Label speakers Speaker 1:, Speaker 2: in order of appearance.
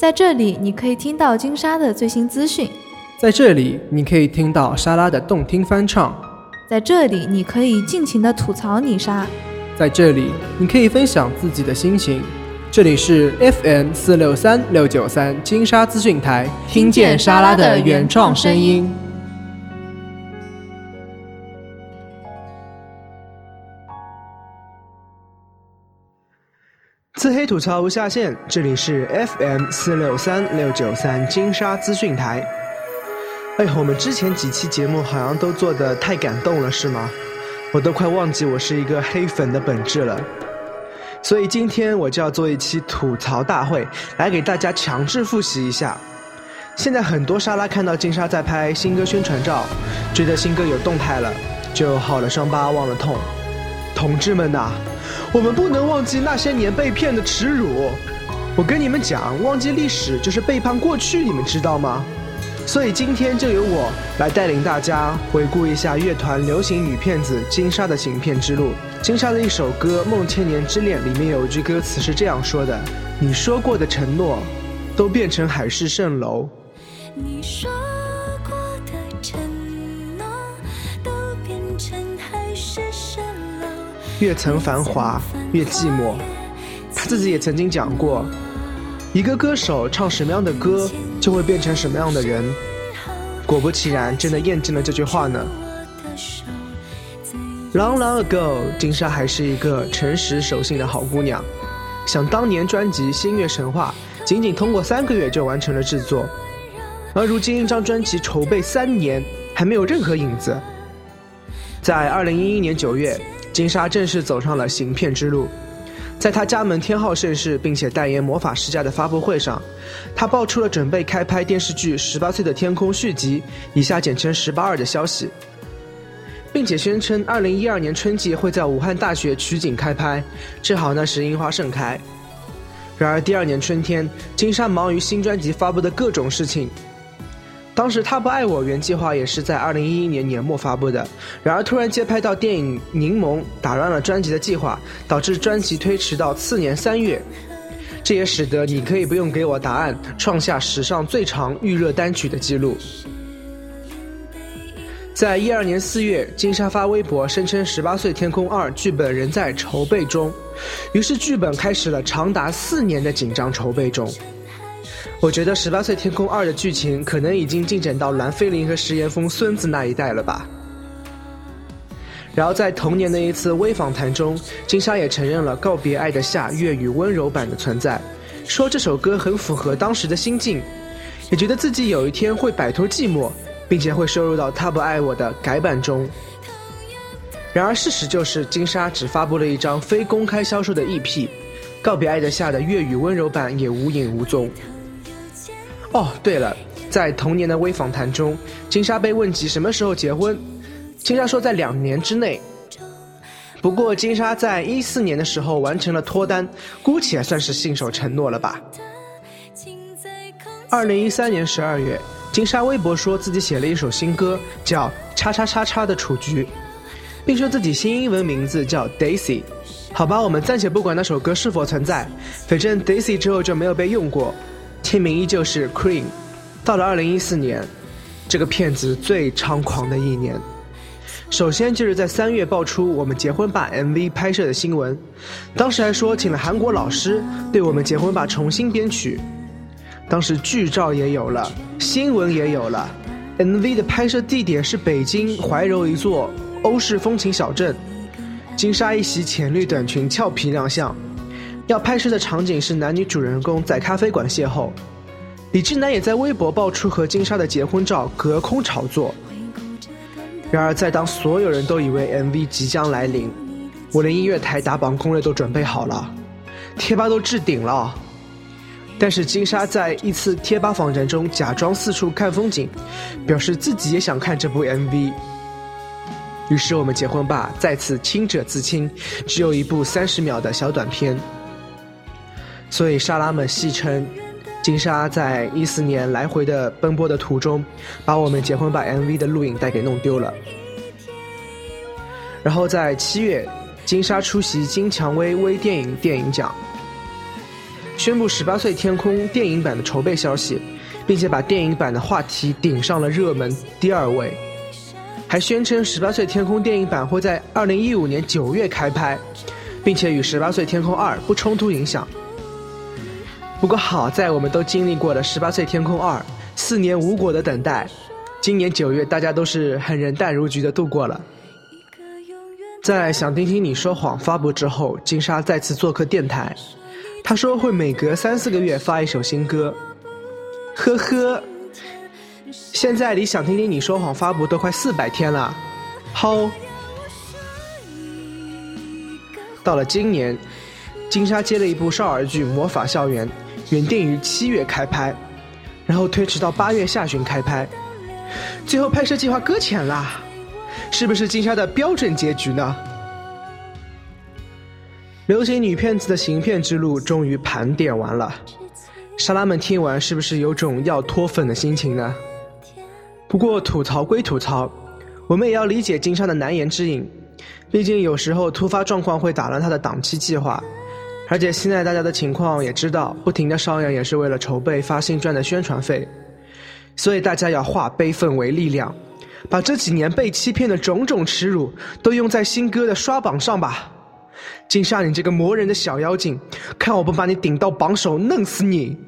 Speaker 1: 在这里，你可以听到金沙的最新资讯；
Speaker 2: 在这里，你可以听到莎拉的动听翻唱；
Speaker 1: 在这里，你可以尽情的吐槽你沙；
Speaker 2: 在这里，你可以分享自己的心情。这里是 FM 四六三六九三金沙资讯台，听见莎拉的原创声音。
Speaker 3: 自黑吐槽无下限，这里是 FM 四六三六九三金沙资讯台。哎，我们之前几期节目好像都做的太感动了，是吗？我都快忘记我是一个黑粉的本质了。所以今天我就要做一期吐槽大会，来给大家强制复习一下。现在很多沙拉看到金沙在拍新歌宣传照，觉得新歌有动态了，就好了伤疤忘了痛。同志们呐！我们不能忘记那些年被骗的耻辱。我跟你们讲，忘记历史就是背叛过去，你们知道吗？所以今天就由我来带领大家回顾一下乐团流行女骗子金莎的行骗之路。金莎的一首歌《梦千年之恋》里面有一句歌词是这样说的：“你说过的承诺，都变成海市蜃楼。”你说。越曾繁华，越寂寞。他自己也曾经讲过，一个歌手唱什么样的歌，就会变成什么样的人。果不其然，真的验证了这句话呢。Long long ago，金莎还是一个诚实守信的好姑娘。想当年专辑《星月神话》，仅仅通过三个月就完成了制作，而如今一张专辑筹备三年，还没有任何影子。在二零一一年九月。金莎正式走上了行骗之路，在她加盟天浩盛世并且代言魔法世家的发布会上，她爆出了准备开拍电视剧《十八岁的天空》续集（以下简称“十八二”的消息，并且宣称二零一二年春季会在武汉大学取景开拍，正好那时樱花盛开。然而第二年春天，金莎忙于新专辑发布的各种事情。当时他不爱我原计划也是在二零一一年年末发布的，然而突然接拍到电影《柠檬》，打乱了专辑的计划，导致专辑推迟到次年三月。这也使得你可以不用给我答案，创下史上最长预热单曲的记录。在一二年四月，金莎发微博声称《十八岁天空二》剧本仍在筹备中，于是剧本开始了长达四年的紧张筹备中。我觉得《十八岁天空二》的剧情可能已经进展到蓝菲林和石岩峰孙子那一代了吧。然后在同年的一次微访谈中，金莎也承认了《告别爱的夏》粤语温柔版的存在，说这首歌很符合当时的心境，也觉得自己有一天会摆脱寂寞，并且会收入到《他不爱我》的改版中。然而事实就是，金莎只发布了一张非公开销售的 EP，《告别爱的夏》的粤语温柔版也无影无踪。哦，对了，在同年的微访谈中，金莎被问及什么时候结婚，金莎说在两年之内。不过金莎在一四年的时候完成了脱单，姑且算是信守承诺了吧。二零一三年十二月，金莎微博说自己写了一首新歌，叫《叉叉叉叉的雏菊》，并说自己新英文名字叫 Daisy。好吧，我们暂且不管那首歌是否存在，反正 Daisy 之后就没有被用过。签名依旧是 Cream。到了二零一四年，这个骗子最猖狂的一年。首先就是在三月爆出我们结婚吧 MV 拍摄的新闻，当时还说请了韩国老师对我们结婚吧重新编曲。当时剧照也有了，新闻也有了，MV 的拍摄地点是北京怀柔一座欧式风情小镇，金莎一袭浅绿短裙俏皮亮相。要拍摄的场景是男女主人公在咖啡馆邂逅，李智南也在微博爆出和金莎的结婚照，隔空炒作。然而，在当所有人都以为 MV 即将来临，我连音乐台打榜攻略都准备好了，贴吧都置顶了，但是金莎在一次贴吧访谈中假装四处看风景，表示自己也想看这部 MV。于是我们结婚吧再次清者自清，只有一部三十秒的小短片。所以沙拉们戏称，金莎在一四年来回的奔波的途中，把我们结婚吧 MV 的录影带给弄丢了。然后在七月，金莎出席金蔷薇微电影电影奖，宣布《十八岁天空》电影版的筹备消息，并且把电影版的话题顶上了热门第二位，还宣称《十八岁天空》电影版会在二零一五年九月开拍，并且与《十八岁天空二》不冲突影响。不过好在我们都经历过了《十八岁天空二》四年无果的等待，今年九月大家都是很人淡如菊的度过了。在《想听听你说谎》发布之后，金莎再次做客电台。他说会每隔三四个月发一首新歌，呵呵。现在离《想听听你说谎》发布都快四百天了，好。到了今年，金莎接了一部少儿剧《魔法校园》，原定于七月开拍，然后推迟到八月下旬开拍，最后拍摄计划搁浅啦，是不是金莎的标准结局呢？流行女骗子的行骗之路终于盘点完了，莎拉们听完是不是有种要脱粉的心情呢？不过吐槽归吐槽，我们也要理解金莎的难言之隐，毕竟有时候突发状况会打乱她的档期计划，而且现在大家的情况也知道，不停的上演也是为了筹备发新专的宣传费，所以大家要化悲愤为力量，把这几年被欺骗的种种耻辱都用在新歌的刷榜上吧。金莎，你这个磨人的小妖精，看我不把你顶到榜首，弄死你！